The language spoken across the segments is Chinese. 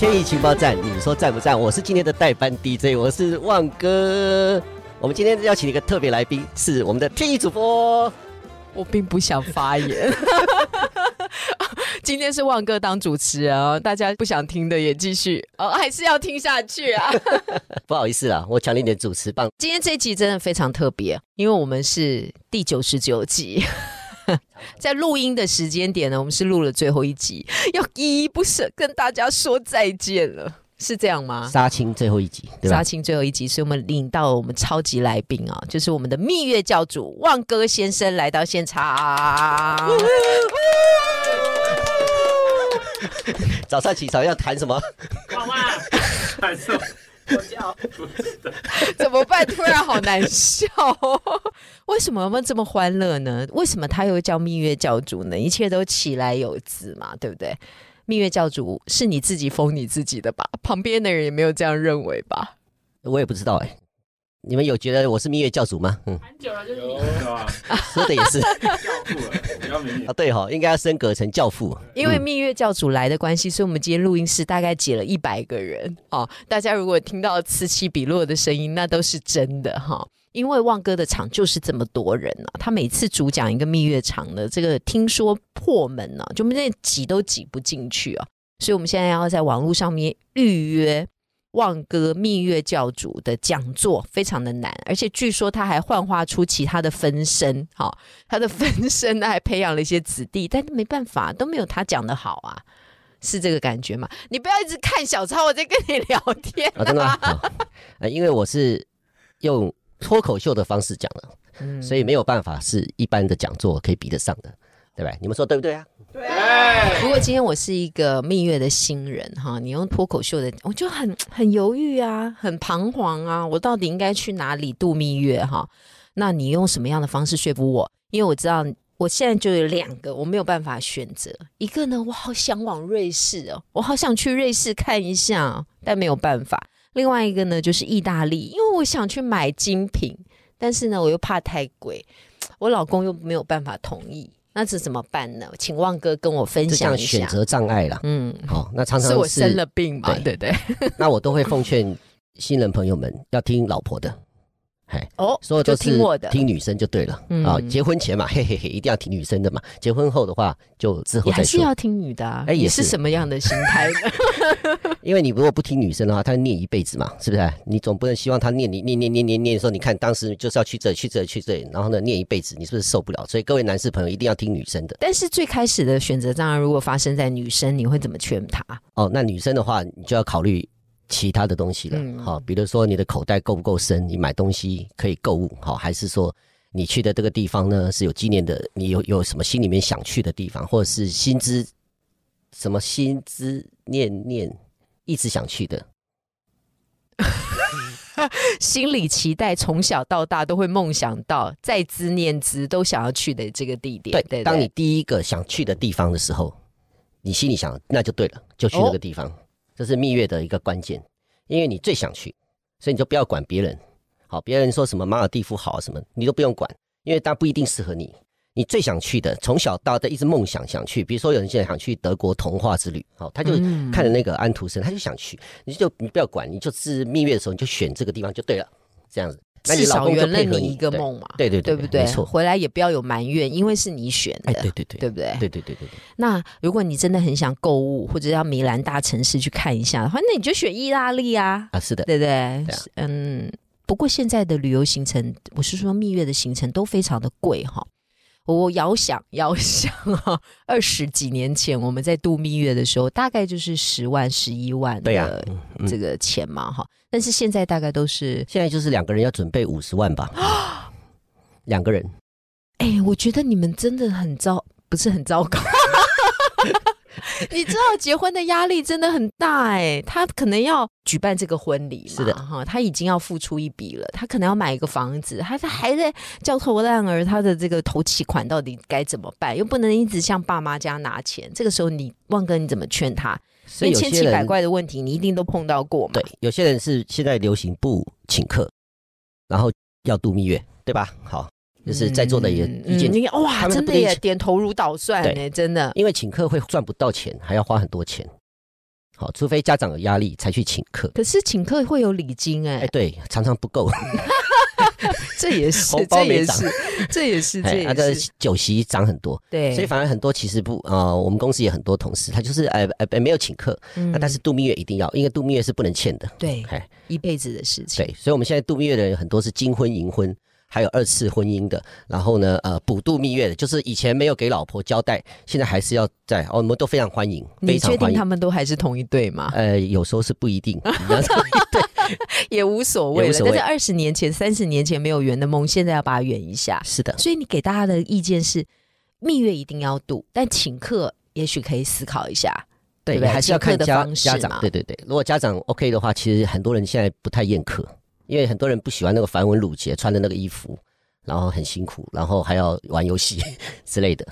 天意情报站，你说赞不赞？我是今天的代班 DJ，我是旺哥。我们今天邀请一个特别来宾，是我们的天意主播。我并不想发言。今天是旺哥当主持人哦，大家不想听的也继续哦，还是要听下去啊。不好意思啊，我抢了你的主持棒。今天这集真的非常特别，因为我们是第九十九集，在录音的时间点呢，我们是录了最后一集，要依依不舍跟大家说再见了。是这样吗？杀青最后一集，对吧？杀青最后一集，所以我们领到我们超级来宾啊，就是我们的蜜月教主旺哥先生来到现场。早上起床要谈什么？妈妈，喊什么？怎么办？突然好难笑。为什么我们这么欢乐呢？为什么他又叫蜜月教主呢？一切都起来有字嘛，对不对？蜜月教主是你自己封你自己的吧？旁边的人也没有这样认为吧？我也不知道哎。你们有觉得我是蜜月教主吗？嗯，很久了就是你吧？说的也是，啊。对哈，应该要升格成教父。因为蜜月教主来的关系，所以我们今天录音室大概挤了一百个人哦。大家如果听到此起彼落的声音，那都是真的哈。因为旺哥的场就是这么多人啊，他每次主讲一个蜜月场的这个，听说破门呢，就那挤都挤不进去啊，所以我们现在要在网络上面预约旺哥蜜月教主的讲座，非常的难，而且据说他还幻化出其他的分身，哈，他的分身还培养了一些子弟，但是没办法，都没有他讲的好啊，是这个感觉吗？你不要一直看小超，我在跟你聊天 啊，真的啊，因为我是用。脱口秀的方式讲的，所以没有办法是一般的讲座可以比得上的，对吧？你们说对不对啊？对。不过今天我是一个蜜月的新人哈，你用脱口秀的，我就很很犹豫啊，很彷徨啊，我到底应该去哪里度蜜月哈？那你用什么样的方式说服我？因为我知道我现在就有两个，我没有办法选择。一个呢，我好想往瑞士哦，我好想去瑞士看一下，但没有办法。另外一个呢，就是意大利，因为我想去买精品，但是呢，我又怕太贵，我老公又没有办法同意，那这怎么办呢？请旺哥跟我分享一下。选择障碍了，嗯，好，那常常是我生了病嘛，对对。那我都会奉劝新人朋友们要听老婆的。哦，所有都听我的，听女生就对了啊！结婚前嘛，嘿嘿嘿，一定要听女生的嘛。结婚后的话，就之后再说。还是要听女的啊？哎，也是什么样的心态呢？因为你如果不听女生的话，她念一辈子嘛，是不是？你总不能希望她念你念念念念念的时候，你看当时就是要去这去这去这，然后呢念一辈子，你是不是受不了？所以各位男士朋友一定要听女生的。但是最开始的选择障碍如果发生在女生，你会怎么劝她？哦，那女生的话，你就要考虑。其他的东西了，好，比如说你的口袋够不够深，你买东西可以购物，好，还是说你去的这个地方呢是有纪念的，你有有什么心里面想去的地方，或者是心之什么心之念念一直想去的，心里期待从小到大都会梦想到，在之念之都想要去的这个地点。对，当你第一个想去的地方的时候，你心里想那就对了，就去那个地方。这是蜜月的一个关键，因为你最想去，所以你就不要管别人。好，别人说什么马尔蒂夫好什么，你都不用管，因为它不一定适合你。你最想去的，从小到大一直梦想想去，比如说有人现在想去德国童话之旅，好，他就看了那个安徒生，他就想去，你就你不要管，你就是蜜月的时候你就选这个地方就对了，这样子。至少圆了你一个梦嘛，对对对，对不对？没错，回来也不要有埋怨，因为是你选的，对对对，对不对？对对对对对。那如果你真的很想购物，或者要米兰大城市去看一下的话，那你就选意大利啊！啊，是的，对不对？嗯。不过现在的旅游行程，我是说蜜月的行程都非常的贵哈。我遥想遥想啊，二十几年前我们在度蜜月的时候，大概就是十万、十一万的这个钱嘛，哈。但是现在大概都是，现在就是两个人要准备五十万吧，两个人。哎，我觉得你们真的很糟，不是很糟糕。你知道结婚的压力真的很大哎，他可能要举办这个婚礼嘛，是的哈，他已经要付出一笔了，他可能要买一个房子，他他还在焦头烂额，他的这个头期款到底该怎么办？又不能一直向爸妈家拿钱，这个时候你旺哥你怎么劝他？所以千奇百怪的问题，你一定都碰到过嘛。对，有些人是现在流行不请客，然后要度蜜月，对吧？好，就是在座的也嗯意见嗯你哇，真的耶，不愿意请点头如捣蒜哎，真的。因为请客会赚不到钱，还要花很多钱。好，除非家长有压力才去请客。可是请客会有礼金哎哎，，对，常常不够。这也是红，包没涨这也是，这也是，他的，酒席涨很多，对，所以反而很多其实不呃，我们公司也很多同事，他就是哎哎没有请客，但是度蜜月一定要，因为度蜜月是不能欠的。对哎，一辈子的事情。对，所以我们现在度蜜月的人很多是金婚、银婚，还有二次婚姻的。然后呢，呃，补度蜜月的，就是以前没有给老婆交代，现在还是要在，哦，我们都非常欢迎，你非常欢迎确定他。们都还是同一对吗？呃，有时候是不一定，也无所谓了。但是二十年前、三十年前没有圆的梦，现在要把它圆一下。是的，所以你给大家的意见是，蜜月一定要度，但请客也许可以思考一下。对不对还是要看家家长，对对对。如果家长 OK 的话，其实很多人现在不太宴客，因为很多人不喜欢那个繁文缛节，穿的那个衣服，然后很辛苦，然后还要玩游戏 之类的。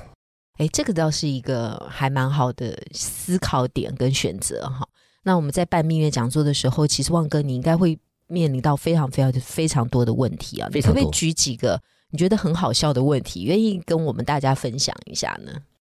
哎，这个倒是一个还蛮好的思考点跟选择哈。那我们在办蜜月讲座的时候，其实旺哥你应该会面临到非常非常非常多的问题啊。你可不可以举几个你觉得很好笑的问题，愿意跟我们大家分享一下呢？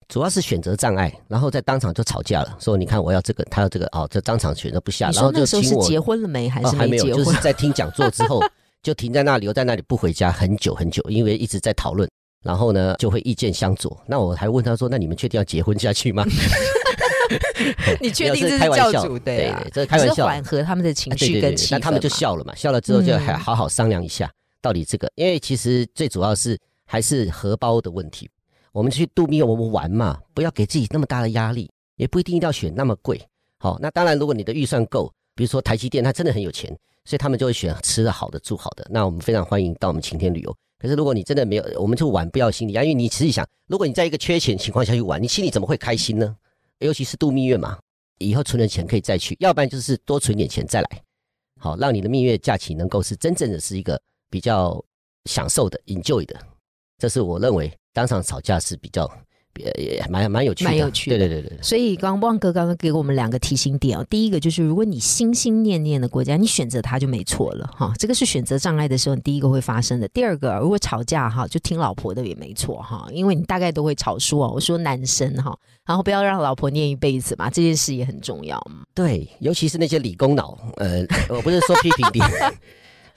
主要是选择障碍，然后在当场就吵架了，说你看我要这个，他要这个，哦，这当场选择不下，然后就请我是结婚了没，还是哦还没有，就是在听讲座之后就停在那里，留在那里不回家很久很久，因为一直在讨论，然后呢就会意见相左。那我还问他说：“那你们确定要结婚下去吗？” 你确定这是开玩笑教主啊？对对，这是开玩笑，缓和他们的情绪跟气氛那他们就笑了嘛，笑了之后就还嗯好好商量一下，到底这个，因为其实最主要是还是荷包的问题。我们去度蜜月，我们玩嘛，不要给自己那么大的压力，也不一定一定要选那么贵。好，那当然，如果你的预算够，比如说台积电，它真的很有钱，所以他们就会选吃的好的、住好的。那我们非常欢迎到我们晴天旅游。可是如果你真的没有，我们就玩不要心理压力，因为你仔细想，如果你在一个缺钱情况下去玩，你心里怎么会开心呢？尤其是度蜜月嘛，以后存了钱可以再去，要不然就是多存点钱再来。好，让你的蜜月假期能够是真正的是一个比较享受的、enjoy 的。这是我认为当场吵架是比较也也蛮蛮有趣的，蛮有趣的对对对对，所以刚旺哥刚刚给我们两个提醒点哦，第一个就是如果你心心念念的国家，你选择它就没错了哈，这个是选择障碍的时候，你第一个会发生的。第二个，如果吵架哈，就听老婆的也没错哈，因为你大概都会吵输哦，我说男生哈，然后不要让老婆念一辈子嘛，这件事也很重要嘛。对，尤其是那些理工脑，呃，我不是说批评你，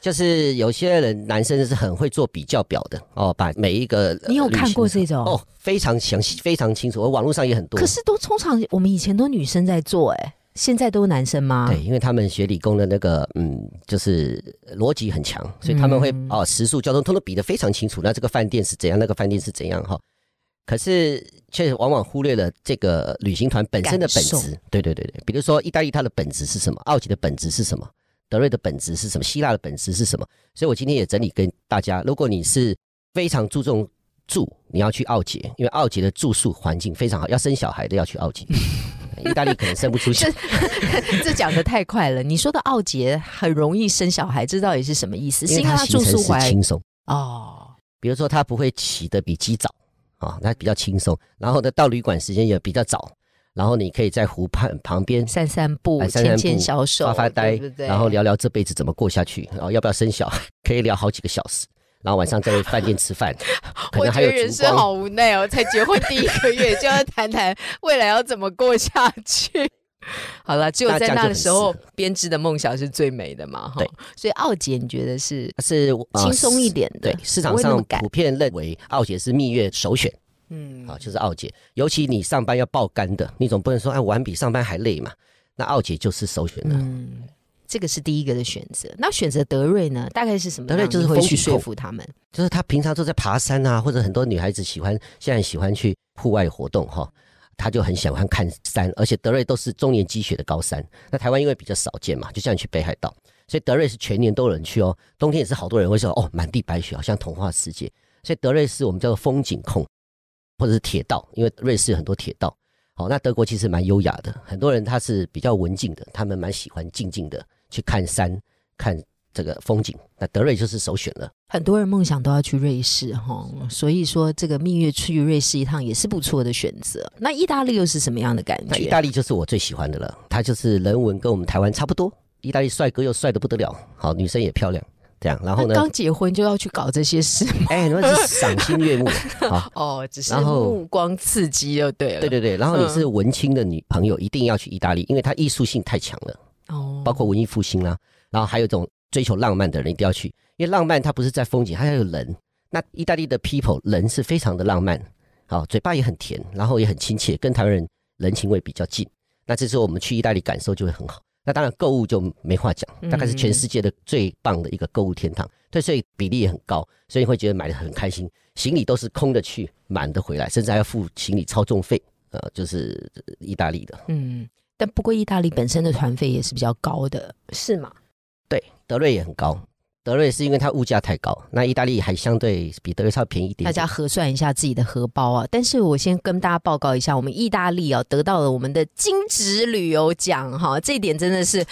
就是有些人男生是很会做比较表的哦，把每一个呃你有看过这种？哦，非常详细，非常清楚，我网络上也很多。可是都通常我们以前都女生在做、哎，现在都男生吗？对，因为他们学理工的那个，嗯，就是逻辑很强，所以他们会、嗯哦，时速、交通通都比得非常清楚。那这个饭店是怎样，那个饭店是怎样哈。可是却往往忽略了这个旅行团本身的本质。对对对对，比如说意大利它的本质是什么，奥吉的本质是什么，德瑞的本质是什么，希腊的本质是什么。所以我今天也整理跟大家，如果你是非常注重住，你要去奥杰，因为奥杰的住宿环境非常好，要生小孩的要去奥杰。意大利可能生不出小孩，这 讲的太快了。你说的奥杰很容易生小孩，这到底是什么意思？是因为他住宿怀轻松。哦，比如说他不会起得比鸡早啊，那比较轻松。然后呢，到旅馆时间也比较早，然后你可以在湖畔旁边散散步，牵牵小手，发发呆，对对？然后聊聊这辈子怎么过下去，然后要不要生小孩，可以聊好几个小时。然后晚上在饭店吃饭，可我觉得人生。好无奈哦，才结婚第一个月就要谈谈未来要怎么过下去。好了，只有在那个时候编织的梦想是最美的嘛，哈对。所以奥姐，你觉得是是呃轻松一点的对，市场上普遍认为奥姐是蜜月首选嗯好，就是奥姐。尤其你上班要爆肝的，你总不能说哎玩比上班还累嘛，那奥姐就是首选的。嗯，这个是第一个的选择。那选择德瑞呢？大概是什么？德瑞就是会去说服他们。就是他平常都在爬山啊，或者很多女孩子喜欢现在喜欢去户外活动哈，他就很喜欢看山，而且德瑞都是中年积雪的高山。那台湾因为比较少见嘛，就像你去北海道，所以德瑞是全年都有人去哦，冬天也是好多人会说哦，满地白雪，好像童话世界。所以德瑞是我们叫做风景控，或者是铁道，因为瑞士有很多铁道。好，那德国其实蛮优雅的，很多人他是比较文静的，他们蛮喜欢静静的去看山、看这个风景。那德瑞就是首选了。很多人梦想都要去瑞士哈，所以说这个蜜月去瑞士一趟也是不错的选择。那意大利又是什么样的感觉？那意大利就是我最喜欢的了，它就是人文跟我们台湾差不多。意大利帅哥又帅的不得了，好女生也漂亮，这样。然后呢？刚结婚就要去搞这些事吗？哎，那是赏心悦目，哦，只是目光刺激就对了。对对对，然后你是文青的女朋友，一定要去意大利，因为它艺术性太强了。哦，包括文艺复兴啦，然后还有一种追求浪漫的人一定要去，因为浪漫它不是在风景，它要有人。那意大利的 people 人是非常的浪漫，好，嘴巴也很甜，然后也很亲切，跟台湾人人情味比较近。那这时候我们去意大利感受就会很好。那当然，购物就没话讲，大概是全世界的最棒的一个购物天堂。对，所以比例也很高，所以你会觉得买的很开心。行李都是空的去，满的回来，甚至还要付行李超重费。呃，就是意大利的。嗯，但不过意大利本身的团费也是比较高的，是吗？对，德瑞也很高。德瑞是因为它物价太高，那意大利还相对比德瑞稍微便宜一点。大家核算一下自己的荷包啊！但是我先跟大家报告一下，我们意大利啊得到了我们的金质旅游奖哈，这一点真的是，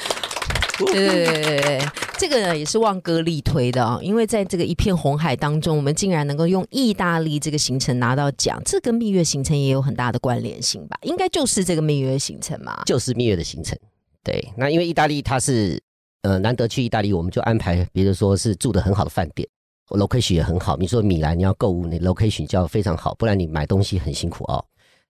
对对对对对，这个呢也是旺哥力推的啊，因为在这个一片红海当中，我们竟然能够用意大利这个行程拿到奖，这跟蜜月行程也有很大的关联性吧？应该就是这个蜜月行程嘛？就是蜜月的行程。对，那因为意大利它是。呃，难得去意大利，我们就安排，比如说是住的很好的饭店，location 也很好。你说米兰你要购物，你 location 就要非常好，不然你买东西很辛苦哦。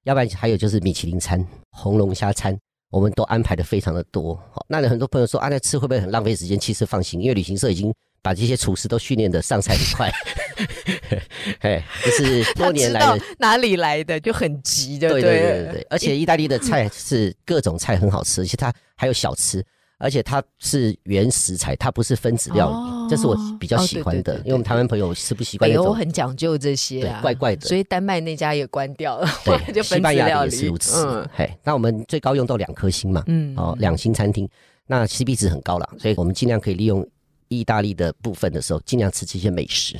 要不然还有就是米其林餐、红龙虾餐，我们都安排的非常的多。好，那很多朋友说啊，那吃会不会很浪费时间？其实放心，因为旅行社已经把这些厨师都训练的上菜很快。哎，就是多年来的哪里来的就很急的，对对对对对。而且意大利的菜是各种菜很好吃，而且它还有小吃。而且它是原食材，它不是分子料理，这是我比较喜欢的。因为我们台湾朋友吃不习惯那种，很讲究这些，对，怪怪的。所以丹麦那家也关掉了，对，就西班牙也是如此。嘿，那我们最高用到两颗星嘛，嗯，哦，两星餐厅，那 C B 值很高了，所以我们尽量可以利用意大利的部分的时候，尽量吃这些美食。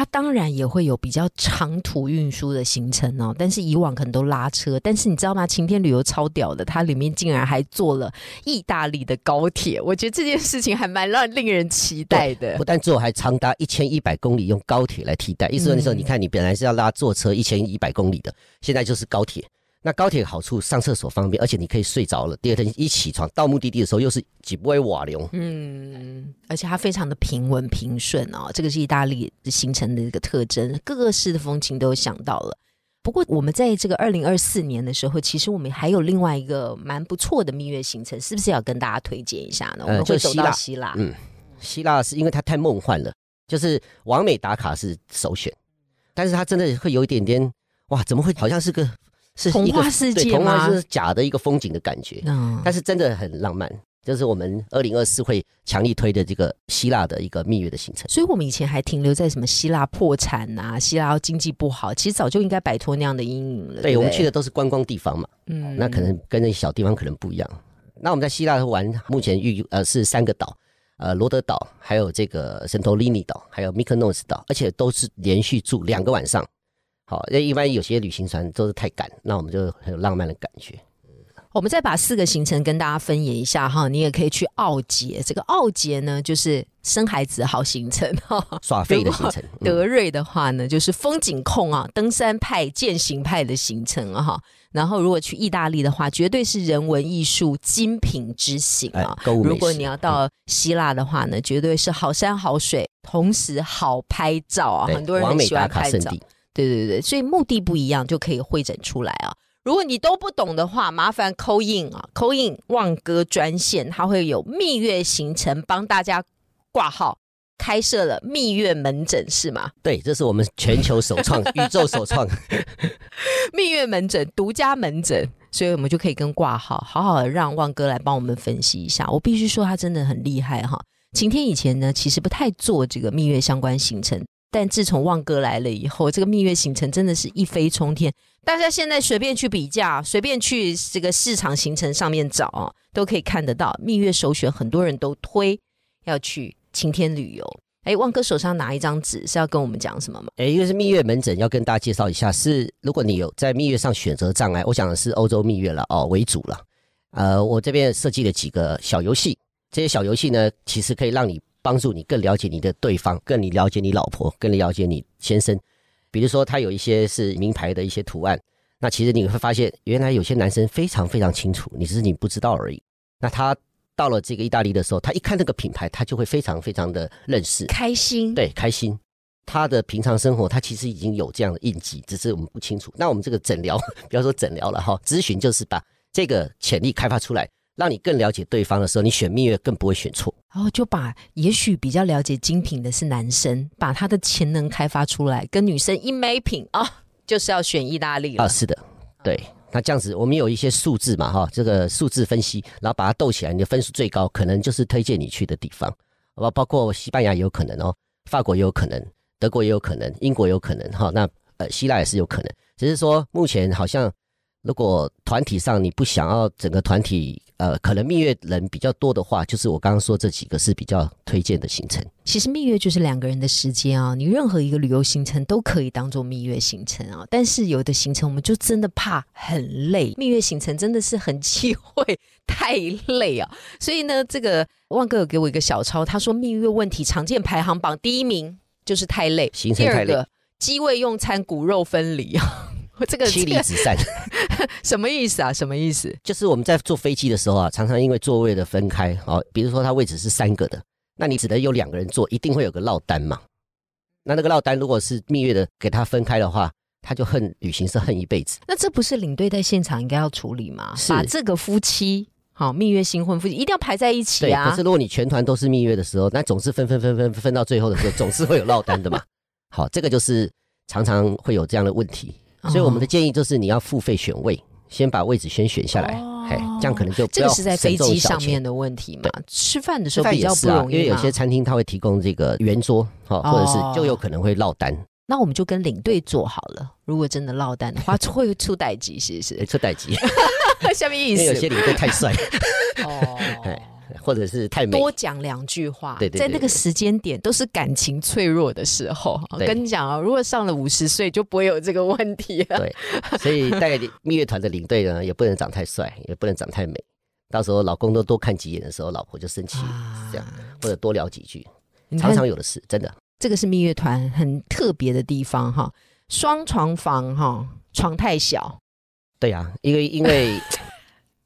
它当然也会有比较长途运输的行程哦，但是以往可能都拉车，但是你知道吗？晴天旅游超屌的，它里面竟然还坐了意大利的高铁，我觉得这件事情还蛮让令人期待的。不但坐，还长达一千一百公里用高铁来替代，意思说那时候你看，你本来是要拉坐车一千一百公里的，现在就是高铁。那高铁好处，上厕所方便，而且你可以睡着了。第二天一起床到目的地的时候，又是几不会瓦流。嗯，而且它非常的平稳平顺哦，这个是意大利形成的一个特征，各个市的风情都想到了。不过我们在这个二零二四年的时候，其实我们还有另外一个蛮不错的蜜月行程，是不是要跟大家推荐一下呢？我们会走到希腊。嗯，希腊是因为它太梦幻了，就是完美打卡是首选，但是它真的会有一点点哇，怎么会好像是个。是童话世界童话？是假的一个风景的感觉，嗯，但是真的很浪漫。就是我们二零二四会强力推的这个希腊的一个蜜月的行程。所以，我们以前还停留在什么希腊破产啊，希腊经济不好，其实早就应该摆脱那样的阴影了。对，我们去的都是观光地方嘛，嗯，那可能跟那小地方可能不一样。那我们在希腊玩，目前预呃是三个岛，呃罗德岛，还有这个圣托里尼岛，还有米克诺斯岛，而且都是连续住两个晚上。好，那一般有些旅行团都是太赶，那我们就很有浪漫的感觉。我们再把四个行程跟大家分演一下哈，你也可以去奥捷。这个奥捷呢，就是生孩子好行程哈，耍废的行程。德瑞的话呢，就是风景控啊，登山派、践行派的行程啊哈。然后如果去意大利的话，绝对是人文艺术精品之行啊。如果你要到希腊的话呢，绝对是好山好水，同时好拍照啊。很多人很喜欢拍照。对对对，所以目的不一样就可以会诊出来啊。如果你都不懂的话，麻烦扣印啊，扣印旺哥专线，它会有蜜月行程帮大家挂号，开设了蜜月门诊是吗？对，这是我们全球首创、宇宙首创 蜜月门诊独家门诊，所以我们就可以跟挂号，好好的让旺哥来帮我们分析一下。我必须说他真的很厉害哈。晴天以前呢，其实不太做这个蜜月相关行程。但自从旺哥来了以后，这个蜜月行程真的是一飞冲天。大家现在随便去比价，随便去这个市场行程上面找啊，都可以看得到蜜月首选。很多人都推要去晴天旅游。哎，旺哥手上拿一张纸是要跟我们讲什么吗？哎，一个是蜜月门诊，要跟大家介绍一下，是如果你有在蜜月上选择障碍，我想的是欧洲蜜月了哦为主了。呃，我这边设计了几个小游戏，这些小游戏呢，其实可以让你帮助你更了解你的对方，更你了解你老婆，更了解你先生。比如说，他有一些是名牌的一些图案，那其实你会发现，原来有些男生非常非常清楚，你只是你不知道而已。那他到了这个意大利的时候，他一看这个品牌，他就会非常非常的认识，开心，对，开心。他的平常生活，他其实已经有这样的印记，只是我们不清楚。那我们这个诊疗，不要说诊疗了哈，咨询就是把这个潜力开发出来。让你更了解对方的时候，你选蜜月更不会选错。然后就把也许比较了解精品的是男生，把他的潜能开发出来，跟女生一美品啊，就是要选意大利了。啊，是的，对。那这样子，我们有一些数字嘛，哈，这个数字分析，然后把它斗起来，你的分数最高，可能就是推荐你去的地方。包包括西班牙也有可能哦，法国也有可能，德国也有可能，英国也有可能，哈。那呃，希腊也是有可能，只是说目前好像。如果团体上你不想要整个团体，呃，可能蜜月人比较多的话，就是我刚刚说这几个是比较推荐的行程。其实蜜月就是两个人的时间啊，你任何一个旅游行程都可以当做蜜月行程啊。但是有的行程我们就真的怕很累，蜜月行程真的是很忌讳太累啊。所以呢，这个万哥有给我一个小抄，他说蜜月问题常见排行榜第一名就是太累，行程太累，机位用餐骨肉分离啊。这个妻离子散，什么意思啊？什么意思？就是我们在坐飞机的时候啊，常常因为座位的分开，哦，比如说它位置是三个的，那你只能有两个人坐，一定会有个落单嘛。那那个落单如果是蜜月的给他分开的话，他就恨旅行社恨一辈子。那这不是领队在现场应该要处理吗？是把这个夫妻好蜜月新婚夫妻一定要排在一起啊。可是如果你全团都是蜜月的时候，那总是分分分分分到最后的时候，总是会有落单的嘛。好，这个就是常常会有这样的问题。所以我们的建议就是你要付费选位，先把位置先选下来，嘿，这样可能就这个是在飞机上面的问题嘛？吃饭的时候比较不容易，因为有些餐厅他会提供这个圆桌，哈，或者是就有可能会落单。那我们就跟领队做好了，如果真的落单的话，会出代机，是不是？出代机，下面意思，有些领队太帅 哦。或者是太美，多讲两句话。对对，在那个时间点都是感情脆弱的时候。我跟你讲啊，如果上了五十岁，就不会有这个问题了。对，所以带蜜月团的领队呢，也不能长太帅，也不能长太美。到时候老公都多看几眼的时候，老婆就生气，这样或者多聊几句，常常有的事，真的。这个是蜜月团很特别的地方哈，双床房哈，床太小。对啊，因为 因为。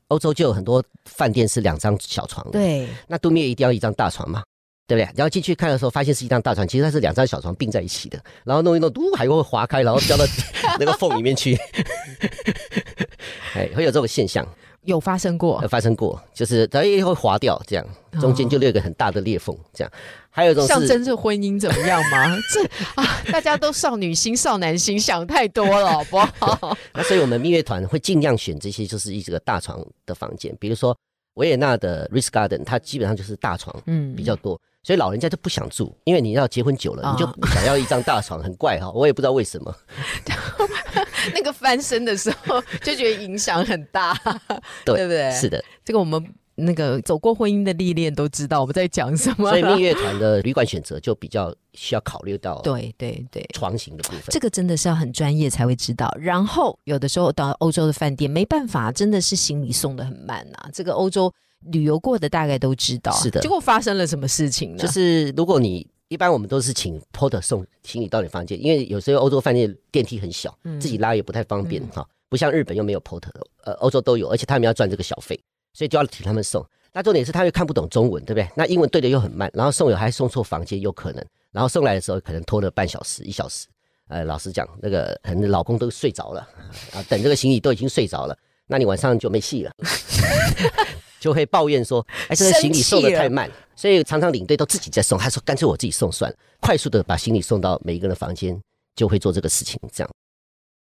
欧洲就有很多饭店是两张小床，对，那度蜜一定要一张大床嘛，对不对？然后进去看的时候，发现是一张大床，其实它是两张小床并在一起的，然后弄一弄，嘟，还会划开，然后掉到 那个缝里面去，哎，会有这种现象。有发生过，有发生过，就是它也会滑掉，这样中间就留一个很大的裂缝，这样。还有一种象征着婚姻怎么样吗？这啊，大家都少女心、少男心，想太多了，好不好？那所以我们蜜月团会尽量选这些，就是一个大床的房间，比如说维也纳的 Ritz Garden，它基本上就是大床，嗯，比较多，所以老人家就不想住，因为你要结婚久了，你就想要一张大床，很怪哈，我也不知道为什么。那个翻身的时候就觉得影响很大，对不对？是的，这个我们那个走过婚姻的历练都知道我们在讲什么。所以蜜月团的旅馆选择就比较需要考虑到，对对对，床型的部分，这个真的是要很专业才会知道。然后有的时候到欧洲的饭店没办法，真的是行李送的很慢呐。这个欧洲旅游过的大概都知道，是的。结果发生了什么事情呢？就是如果你。一般我们都是请 porter 送行李到你房间，因为有时候欧洲饭店电梯很小，自己拉也不太方便哈。不像日本又没有 porter，呃，欧洲都有，而且他们要赚这个小费，所以就要请他们送。那重点是他又看不懂中文，对不对？那英文对的又很慢，然后送友还送错房间，有可能。然后送来的时候可能拖了半小时、一小时。呃，老实讲，那个可能老公都睡着了啊，等这个行李都已经睡着了，那你晚上就没戏了。就会抱怨说：“哎，这个行李送的太慢，所以常常领队都自己在送。他说干脆我自己送算了，快速的把行李送到每一个人的房间，就会做这个事情。这样，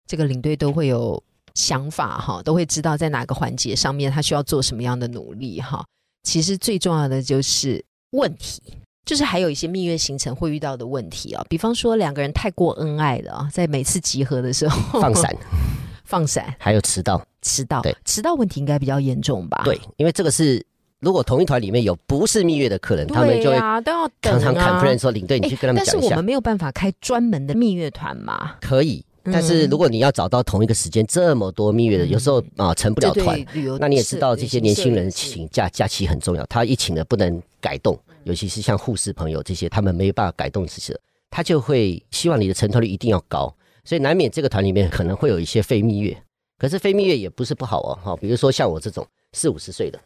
这个领队都会有想法哈，都会知道在哪个环节上面他需要做什么样的努力哈。其实最重要的就是问题，就是还有一些蜜月行程会遇到的问题啊，比方说两个人太过恩爱了啊，在每次集合的时候放闪。”放闪，还有迟到，迟到，对，迟到问题应该比较严重吧？对，因为这个是如果同一团里面有不是蜜月的客人，他们就会常常啊 complain 说领队，你去跟他们讲一下。但是我们。没有办法开专门的蜜月团嘛，可以，嗯。但是如果你要找到同一个时间这么多蜜月的，嗯。有时候啊成不了团那你也知道，这些年轻人请假假期很重要，他一请了不能改动，尤其是像护士朋友这些，他们没有办法改动这些，他就会希望你的成团率一定要高，所以难免这个团里面可能会有一些非蜜月。可是非蜜月也不是不好哦，哈，比如说像我这种四五十岁的，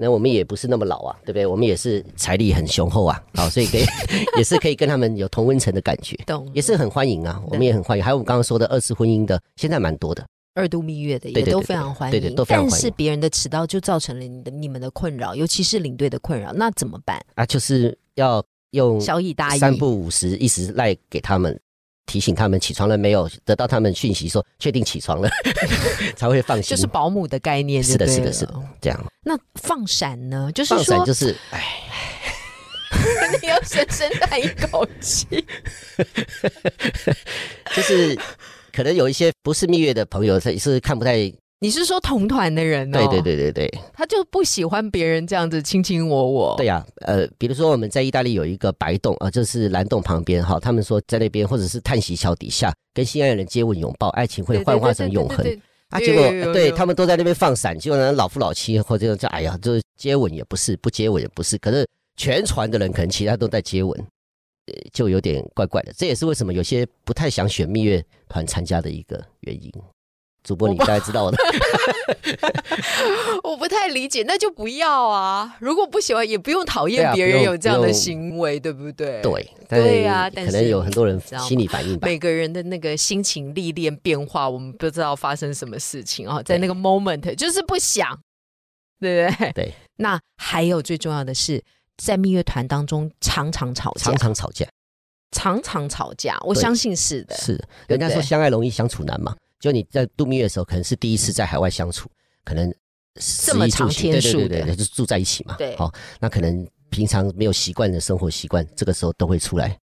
那我们也不是那么老啊，对不对？我们也是财力很雄厚啊，好，所以可以 也是可以跟他们有同温层的感觉。懂也是很欢迎啊，我们也很欢迎。还有我们刚刚说的二次婚姻的，现在蛮多的。二度蜜月的也都非常欢迎，对对都非常欢迎但是别人的迟到就造成了你的你们的困扰，尤其是领队的困扰，那怎么办？啊，就是要用小以大义，三不五十一时赖给他们，提醒他们起床了没有，得到他们讯息说确定起床了，才会放心。就是保姆的概念是的，是的，是的，这样。那放闪呢？就是放闪说，就是，哎，你要深深叹一口气。就是可能有一些不是蜜月的朋友，他也是看不太。你是说同团的人哦？对对，对对对他就不喜欢别人这样子卿卿我我。对呀、呃，比如说我们在意大利有一个白洞啊、就是蓝洞旁边哈，他们说在那边或者是叹息桥底下跟心爱的人接吻拥抱，爱情会，幻化成永恒。对。对对对啊，结果对他们都在那边放闪，结果呢老夫老妻或者就哎呀，就是接吻也不是，不接吻也不是，可是全船的人可能其他都在接吻，呃，就有点怪怪的。这也是为什么有些不太想选蜜月团参加的一个原因。主播，你大概知道的，我不太理解，那就不要啊！如果不喜欢，也不用讨厌别人有这样的行为，对不对？。对，但对啊但可能有很多人心理反应吧。每个人的那个心情历练变化，我们不知道发生什么事情啊，在那个 moment 就是不想，对不对？对。那还有最重要的是，在蜜月团当中常常吵架，常常吵架，常常吵架，我相信是的。是人家说相爱容易相处难嘛，就你在度蜜月的时候，可能是第一次在海外相处，可能这么长天数的对对对，就住在一起嘛。对好、那可能平常没有习惯的生活习惯，这个时候都会出来。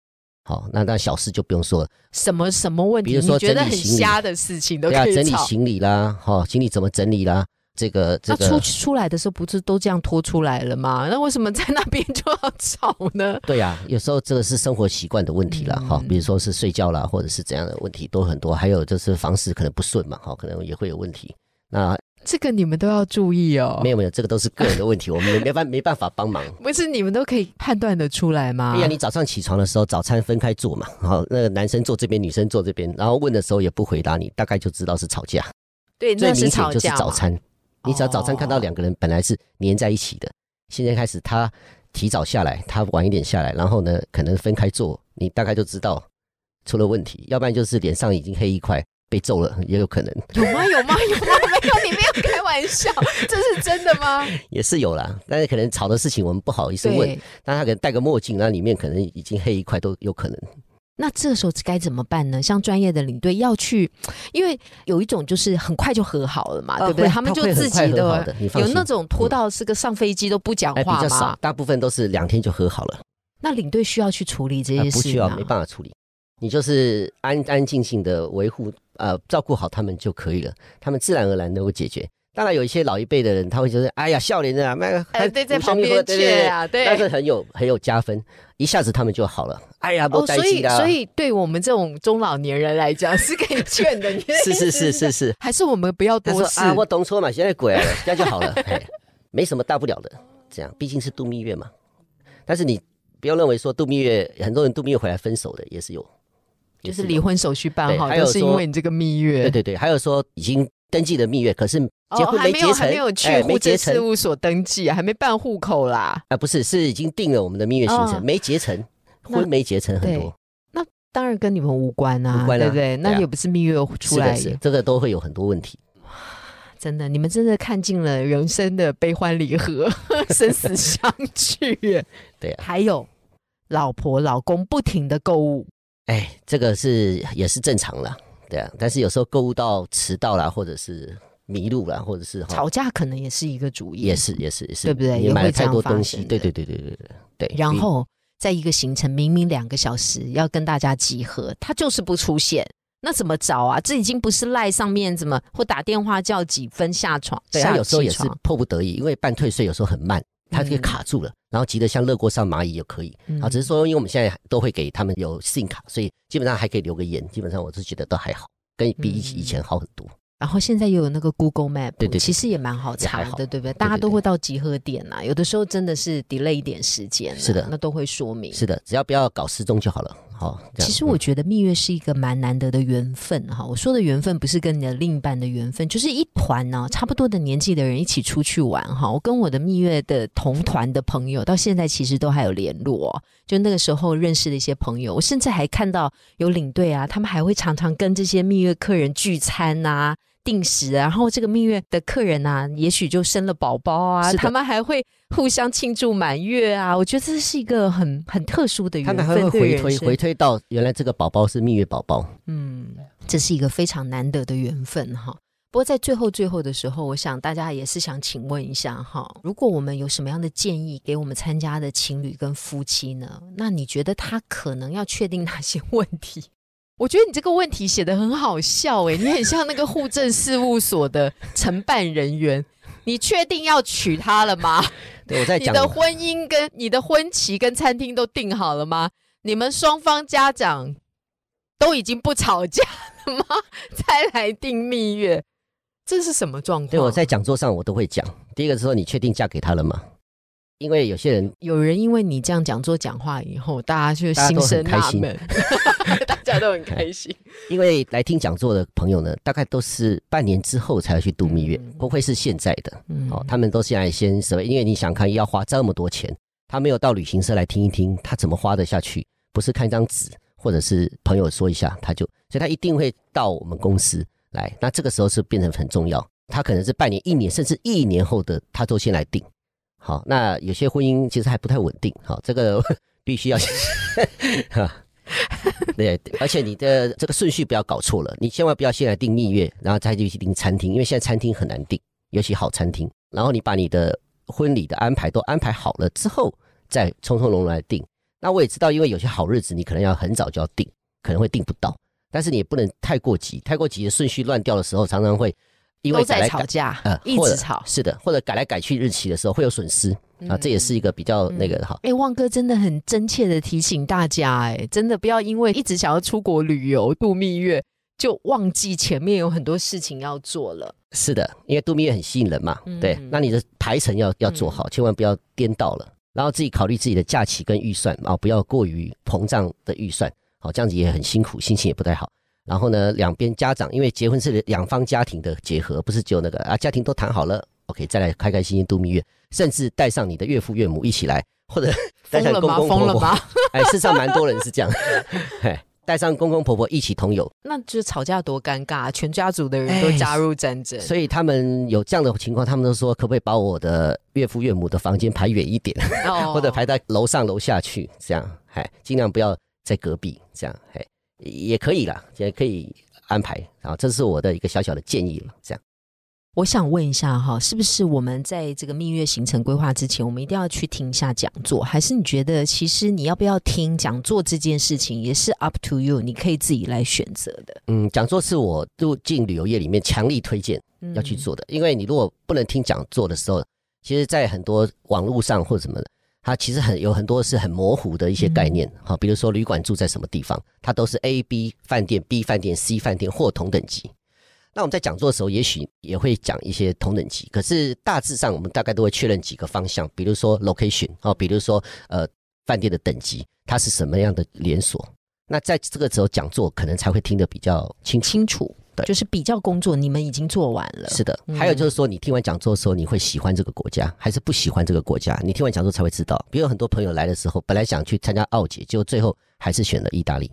好，那那小事就不用说了，什么什么问题？比如说觉得很整理行李瞎的事情都对啊，可以吵。整理行李啦，好、行李怎么整理啦，这个这那出，出来的时候不是都这样拖出来了吗？那为什么在那边就要吵呢？对呀、有时候这个是生活习惯的问题啦，嗯哈、比如说是睡觉啦，或者是怎样的问题都很多，还有就是房事可能不顺嘛，哈、可能也会有问题。那这个你们都要注意哦。没有没有，这个都是个人的问题，我们没办没办法帮忙。不是你们都可以判断的出来吗？对呀，你早上起床的时候，早餐分开做嘛，然后那个男生坐这边，女生坐这边，然后问的时候也不回答你，大概就知道是吵架。对，最那是明显就是。早餐，你只要早餐看到哦两个人本来是粘在一起的，现在开始他提早下来，他晚一点下来，然后呢可能分开坐，你大概就知道出了问题，要不然就是脸上已经黑一块。被揍了也有可能，有吗？有吗？有吗？没有，你没有开玩笑，这是真的吗？也是有啦。但是可能吵的事情我们不好意思问，对，但他可能戴个墨镜，那里面可能已经黑一块都有可能。那这时候该怎么办呢？像专业的领队要去，因为有一种就是很快就和好了嘛，对不对？他们就自己的有那种拖到是个上飞机都不讲哎，比话较少嘛，。大部分都是两天就和好了。那领队需要去处理这啊些事不需要，吗没办法处理。你就是安安静静的维护，呃，照顾好他们就可以了，他们自然而然能够解决。当然有一些老一辈的人，他会觉得，哎呀，笑脸的啊，那个哎，对，在旁边对啊，对，但是很有很有加分，一下子他们就好了。哎呀，不担心的啊，所以对我们这种中老年人来讲是可以劝的，你是是是是是。还是我们不要多事啊，我懂错嘛，现在鬼了，这样就好了，嘿 没什么大不了的。这样毕竟是度蜜月嘛，但是你不要认为说度蜜月，很多人度蜜月回来分手的也是有，就是离婚手续办好，对还有都是因为你这个蜜月，对对对，还有说已经登记的蜜月，可是结哦，还没结成，还没有去户政结成事务所登记，还没办户口啦。啊，不是，是已经定了我们的蜜月行程，哦没结成，婚没结成很多。那，当然跟你们无关啊，无关啊对不对？那也不是蜜月出来，是的是，这个都会有很多问题。真的，你们真的看尽了人生的悲欢离合、生死相聚。对啊还有老婆老公不停的购物，哎，这个是也是正常啦，对啊，但是有时候购物到迟到啦，或者是迷路啦，或者是，吵架可能也是一个主意，也是也是也是，对不对你买了太多东西，对对对对对对对。然后在一个行程明明两个小时要跟大家集合，他就是不出现，那怎么找啊？这已经不是赖上面怎么或打电话叫几分下床，对下他有时候也是迫不得已，因为办退税有时候很慢，它就卡住了，然后急得像热锅上蚂蚁也可以。嗯啊，只是说因为我们现在都会给他们有 SIM 卡，所以基本上还可以留个言，基本上我是觉得都还好，跟比以以前好很多。然后现在又有那个 Google Map，对对对其实也蛮好查的，对不对？大家都会到集合点呐、有的时候真的是 delay 一点时间、是的那都会说明。是的，只要不要搞失踪就好了。其实我觉得蜜月是一个蛮难得的缘分哈。我说的缘分不是跟你的另一半的缘分，就是一团呢、差不多的年纪的人一起出去玩哈。我跟我的蜜月的同团的朋友到现在其实都还有联络、哦，就那个时候认识的一些朋友，我甚至还看到有领队啊，他们还会常常跟这些蜜月客人聚餐呐、定时啊，然后这个蜜月的客人啊，也许就生了宝宝啊，他们还会互相庆祝满月啊。我觉得这是一个很很特殊的缘分，他们还会回推回推到原来这个宝宝是蜜月宝宝。嗯，这是一个非常难得的缘分哈。不过在最后最后的时候，我想大家也是想请问一下哈，如果我们有什么样的建议给我们参加的情侣跟夫妻呢？那你觉得他可能要确定哪些问题？我觉得你这个问题写的很好笑诶，你很像那个户政事务所的承办人员。你确定要娶她了吗？对，我在讲你的婚姻跟你的婚期跟餐厅都定好了吗？你们双方家长都已经不吵架了吗？才来定蜜月，这是什么状况？对，我在讲座上我都会讲。第一个是说，你确定嫁给他了吗？因为有些人有人因为你这样讲座讲话以后，大家就心生开心纳闷，大家都很开心。因为来听讲座的朋友呢，大概都是半年之后才要去度蜜月，嗯不会是现在的。嗯哦，他们都现在先什么，因为你想看要花这么多钱，他没有到旅行社来听一听，他怎么花得下去？不是看一张纸，或者是朋友说一下，他就，所以他一定会到我们公司来。那这个时候是变成很重要，他可能是半年、一年，甚至一年后的，他都先来定。好，那有些婚姻其实还不太稳定，好，这个 必须要 哈。对，而且你的这个顺序不要搞错了，你千万不要先来订蜜月，然后再去订餐厅，因为现在餐厅很难订，尤其好餐厅。然后你把你的婚礼的安排都安排好了之后，再匆匆忙忙来订。那我也知道，因为有些好日子你可能要很早就要订，可能会订不到，但是你也不能太过急，太过急的顺序乱掉的时候，常常会因为都在吵架，呃或者一直吵。是的，或者改来改去日期的时候会有损失啊，这也是一个比较那个的哈。哎、旺哥真的很真切的提醒大家、哎，真的不要因为一直想要出国旅游度蜜月，就忘记前面有很多事情要做了。是的，因为度蜜月很吸引人嘛，嗯对，那你的排程要要做好，千万不要颠倒了，然后自己考虑自己的假期跟预算啊，不要过于膨胀的预算，好，这样子也很辛苦，心情也不太好。然后呢，两边家长因为结婚是两方家庭的结合，不是只有那个啊，家庭都谈好了，OK，再来开开心心度蜜月，甚至带上你的岳父岳母一起来，或者带上公疯了吗？公婆婆，疯了吗？哎，事实上蛮多人是这样，哎，带上公公婆婆一起同游，那就吵架多尴尬，全家族的人都哎加入战争。所以他们有这样的情况，他们都说可不可以把我的岳父岳母的房间排远一点，哦 或者排到楼上楼下去，这样，哎，尽量不要在隔壁，这样，哎，也可以啦，也可以安排，然后这是我的一个小小的建议了，这样。我想问一下哈，是不是我们在这个蜜月行程规划之前，我们一定要去听一下讲座？还是你觉得其实你要不要听讲座这件事情也是 up to you，你可以自己来选择的。嗯，讲座是我入进旅游业里面强力推荐要去做的，因为你如果不能听讲座的时候，其实，在很多网络上或什么的，它其实很有很多是很模糊的一些概念，好、比如说旅馆住在什么地方，它都是 A、B 饭店、B 饭店、C 饭店或同等级。那我们在讲座的时候，也许也会讲一些同等级，可是大致上我们大概都会确认几个方向，比如说 location 哦，比如说呃饭店的等级，它是什么样的连锁。那在这个时候讲座可能才会听得比较清。清楚，对就是比较工作你们已经做完了。是的，嗯还有就是说，你听完讲座的时候，你会喜欢这个国家，还是不喜欢这个国家？你听完讲座才会知道。比如很多朋友来的时候，本来想去参加奥杰，结果最后还是选了意大利。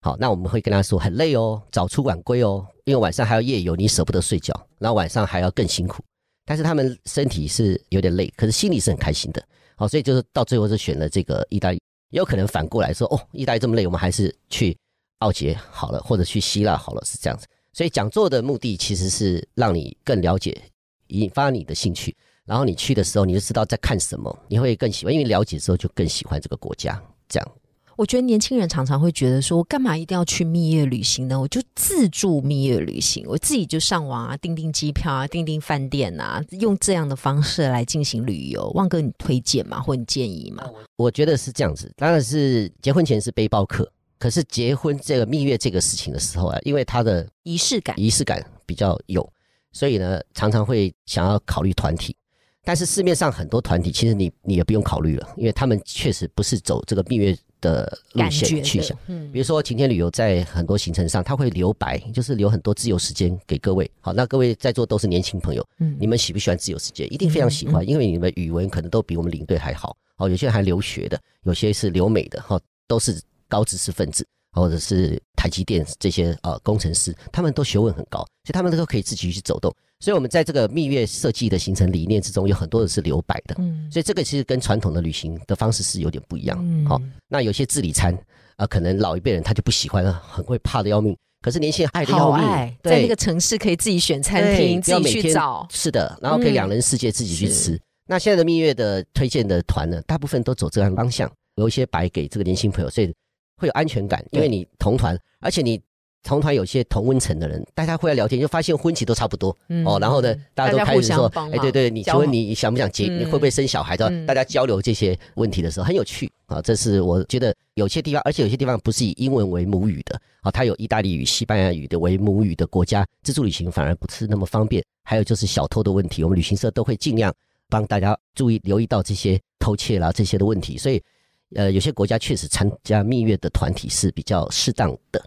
好，那我们会跟他说很累哦，早出晚归哦，因为晚上还要夜游，你舍不得睡觉，然后晚上还要更辛苦。但是他们身体是有点累，可是心里是很开心的。好，所以就是到最后是选了这个意大利。也有可能反过来说，哦，意大利这么累，我们还是去奥杰好了，或者去希腊好了，是这样子。所以讲座的目的其实是让你更了解，引发你的兴趣，然后你去的时候你就知道在看什么，你会更喜欢，因为了解之后就更喜欢这个国家。这样，我觉得年轻人常常会觉得说，我干嘛一定要去蜜月旅行呢？我就自助蜜月旅行，我自己就上网啊，订订机票啊，订订饭店啊，用这样的方式来进行旅游。旺哥，你推荐吗？或你建议吗？我觉得是这样子，当然是结婚前是背包客，可是结婚这个蜜月这个事情的时候啊，因为它的仪式感，仪式感比较有，所以呢，常常会想要考虑团体。但是市面上很多团体，其实你你也不用考虑了，因为他们确实不是走这个蜜月的路线去想。嗯比如说晴天旅游在很多行程上，他会留白，就是留很多自由时间给各位。好，那各位在座都是年轻朋友，嗯你们喜不喜欢自由时间？一定非常喜欢，因为你们语文可能都比我们领队还好。哦，有些人还留学的，有些是留美的，哈、都是高知识分子，或者是台积电这些呃工程师，他们都学问很高，所以他们都可以自己去走动。所以我们在这个蜜月设计的行程理念之中，有很多人是留白的。嗯所以这个其实跟传统的旅行的方式是有点不一样。嗯好、那有些自理餐啊、可能老一辈人他就不喜欢了，很会怕的要命。可是年轻人爱的要命，在对那个城市可以自己选餐对厅，自己去找。是的，然后可以嗯两人世界自己去是吃。那现在的蜜月的推荐的团呢，大部分都走这样方向，有一些白给这个年轻朋友，所以会有安全感，因为你同团，而且你同团有些同温层的人，大家会来聊天，就发现婚期都差不多、嗯哦，然后呢，大家都开始说，哎，对对，你交请问你想不想结？嗯你会不会生小孩？的？嗯大家交流这些问题的时候很有趣啊，这是我觉得有些地方，而且有些地方不是以英文为母语的，啊，它有意大利语、西班牙语的为母语的国家，自助旅行反而不是那么方便。还有就是小偷的问题，我们旅行社都会尽量帮大家注意留意到这些偷窃啦这些的问题，所以。呃，有些国家确实参加蜜月的团体是比较适当的，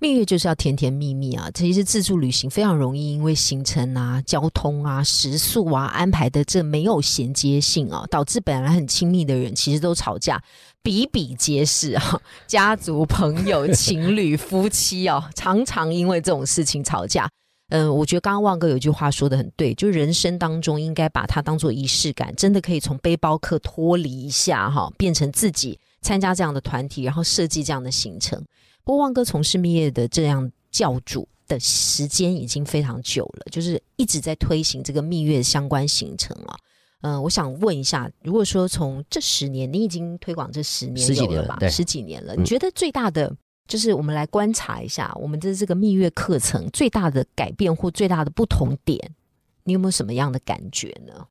蜜月就是要甜甜蜜蜜啊！其实自助旅行非常容易，因为行程啊、交通啊、食宿啊安排的这没有衔接性啊，导致本来很亲密的人其实都吵架，比比皆是啊。家族、朋友、情侣、夫妻啊，常常因为这种事情吵架。嗯，我觉得刚刚旺哥有句话说的很对，就人生当中应该把它当做仪式感，真的可以从背包客脱离一下哈，变成自己参加这样的团体，然后设计这样的行程。不过旺哥从事蜜月的这样教主的时间已经非常久了，就是一直在推行这个蜜月相关行程啊。嗯、我想问一下，如果说从这十年，你已经推广这十年十几有了对十几年了，嗯你觉得最大的就是我们来观察一下我们的这个蜜月课程最大的改变或最大的不同点，你有没有什么样的感觉呢？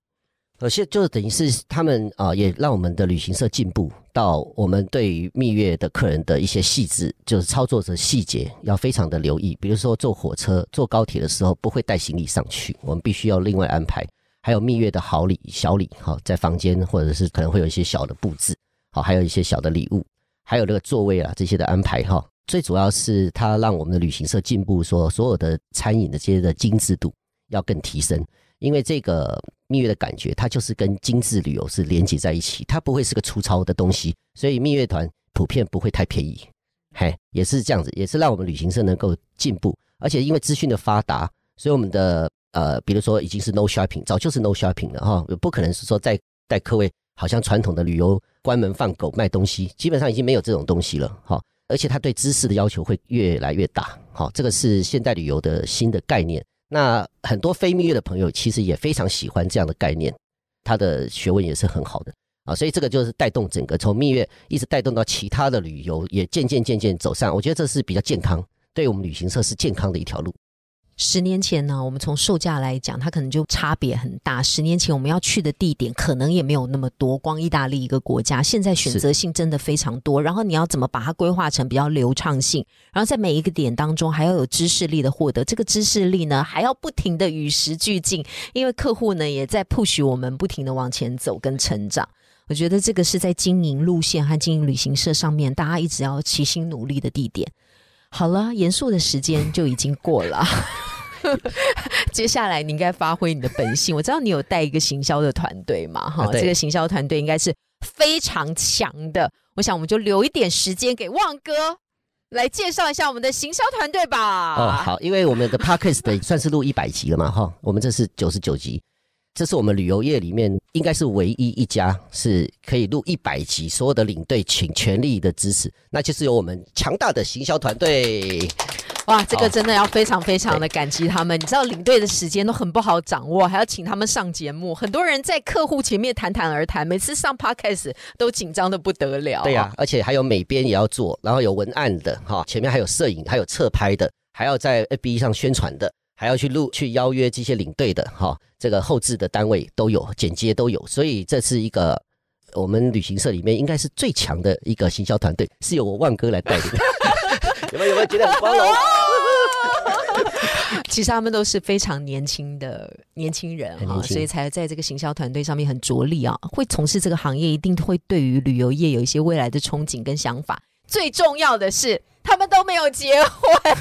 有些就等于是他们啊、也让我们的旅行社进步到我们对于蜜月的客人的一些细致，就是操作的细节要非常的留意。比如说坐火车、坐高铁的时候不会带行李上去，我们必须要另外安排。还有蜜月的好礼、小礼，哈，在房间或者是可能会有一些小的布置，好，还有一些小的礼物，还有这个座位啊这些的安排哈。最主要是它让我们的旅行社进步，说所有的餐饮的这些的精致度要更提升。因为这个蜜月的感觉，它就是跟精致旅游是连接在一起，它不会是个粗糙的东西，所以蜜月团普遍不会太便宜，嘿，也是这样子，也是让我们旅行社能够进步，而且因为资讯的发达，所以我们的呃，比如说已经是 no shopping，早就是 no shopping 了哈，不可能是说再带各位好像传统的旅游关门放狗卖东西，基本上已经没有这种东西了哈，而且他对知识的要求会越来越大，好，这个是现代旅游的新的概念。那很多非蜜月的朋友其实也非常喜欢这样的概念，他的学问也是很好的啊，所以这个就是带动整个从蜜月一直带动到其他的旅游，也渐渐渐渐走上，我觉得这是比较健康，对我们旅行社是健康的一条路。十年前呢，我们从售价来讲，它可能就差别很大。十年前我们要去的地点可能也没有那么多，光意大利一个国家，现在选择性真的非常多。然后你要怎么把它规划成比较流畅性？然后在每一个点当中还要有知识力的获得，这个知识力呢还要不停的与时俱进，因为客户呢也在 push 我们不停的往前走跟成长。我觉得这个是在经营路线和经营旅行社上面，大家一直要齐心努力的地点。好了，严肃的时间就已经过了。接下来你应该发挥你的本性。我知道你有带一个行销的团队嘛，哈、啊这个行销团队应该是非常强的。我想我们就留一点时间给旺哥来介绍一下我们的行销团队吧。哦，，好，因为我们的 podcast 的算是录一百集了嘛，哈，我们这是九十九集，这是我们旅游业里面应该是唯一一家是可以录一百集，所有的领队请全力的支持，那就是由我们强大的行销团队。哇，这个真的要非常非常的感激他们。你知道领队的时间都很不好掌握，还要请他们上节目。很多人在客户前面谈谈而谈，每次上 podcast 都紧张的不得了。对呀、而且还有美编也要做，然后有文案的哈，前面还有摄影，还有侧拍的，还要在 FB 上宣传的，还要去录去邀约这些领队的哈，这个后置的单位都有，剪接都有，所以这是一个我们旅行社里面应该是最强的一个行销团队，是由我万哥来带领。有没有有没有觉得很光荣？其实他们都是非常年轻的年轻人哈，很年轻所以才在这个行销团队上面很着力啊。会从事这个行业，一定会对于旅游业有一些未来的憧憬跟想法。最重要的是，他们都没有结婚，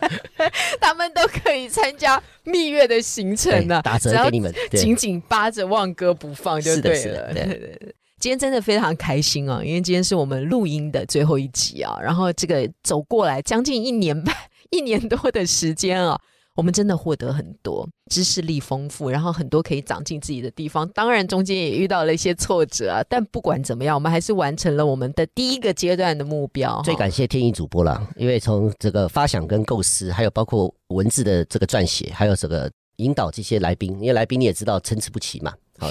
他们都可以参加蜜月的行程呢、对打折给你们，紧紧扒着旺哥不放就对了。对对。今天真的非常开心啊，因为今天是我们录音的最后一集啊，然后这个走过来将近一年半、一年多的时间啊，我们真的获得很多知识力丰富，然后很多可以长进自己的地方。当然中间也遇到了一些挫折啊，但不管怎么样，我们还是完成了我们的第一个阶段的目标。最感谢天意主播啦，因为从这个发想跟构思，还有包括文字的这个撰写，还有这个引导这些来宾，因为来宾你也知道参差不齐嘛，好，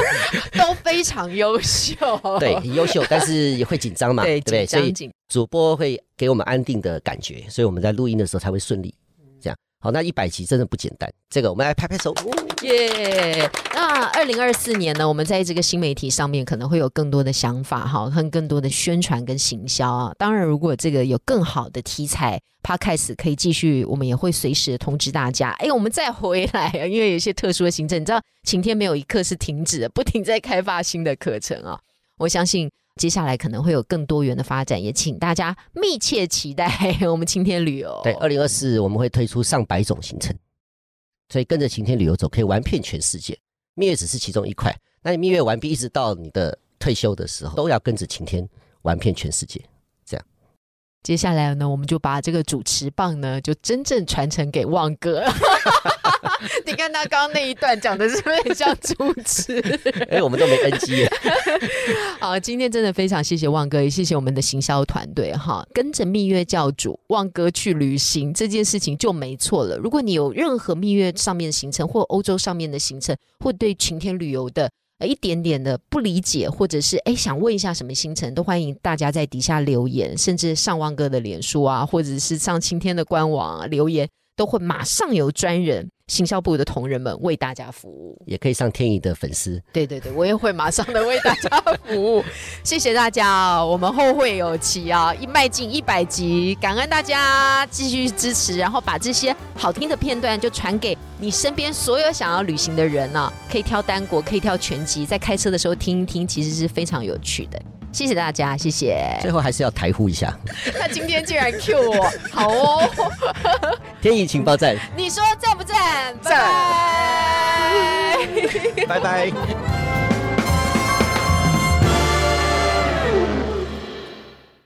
都非常优秀，对，很优秀，但是也会紧张嘛，对对不对？所以主播会给我们安定的感觉，所以我们在录音的时候才会顺利。好，那一百集真的不简单，这个我们来拍拍手。耶那二零二四年呢，我们在这个新媒体上面可能会有更多的想法哈，和更多的宣传跟行销啊。当然，如果这个有更好的题材，Podcast 可以继续，我们也会随时通知大家。哎，我们再回来啊，因为有一些特殊的行政，你知道，晴天没有一刻是停止的，不停在开发新的课程啊。我相信接下来可能会有更多元的发展，也请大家密切期待 我们晴天旅游。对，二零二四我们会推出上百种行程，所以跟着晴天旅游走，可以玩遍全世界。蜜月只是其中一块，那你蜜月完毕，一直到你的退休的时候，都要跟着晴天玩遍全世界。这样接下来呢，我们就把这个主持棒呢，就真正传承给旺哥。你看他刚刚那一段讲的是不是很像主持？哎，我们都没 NG。好，今天真的非常谢谢旺哥，也谢谢我们的行销团队哈，跟着蜜月教主旺哥去旅行这件事情就没错了。如果你有任何蜜月上面的行程，或欧洲上面的行程，或对晴天旅游的。呃，一点点的不理解，或者是哎想问一下什么行程，都欢迎大家在底下留言，甚至上旺哥的脸书啊，或者是上晴天的官网啊留言，都会马上有专人行销部的同仁们为大家服务。也可以上天意的粉丝，对对对，我也会马上的为大家服务。谢谢大家啊，我们后会有期啊，一迈进一百集，感恩大家继续支持，然后把这些好听的片段就传给你身边所有想要旅行的人呢、可以挑单国，可以挑全集，在开车的时候听一听，其实是非常有趣的。谢谢大家，谢谢。最后还是要台呼一下，他今天竟然 Q 我，好哦，天意情报站，你说赞不赞？赞拜拜。拜拜。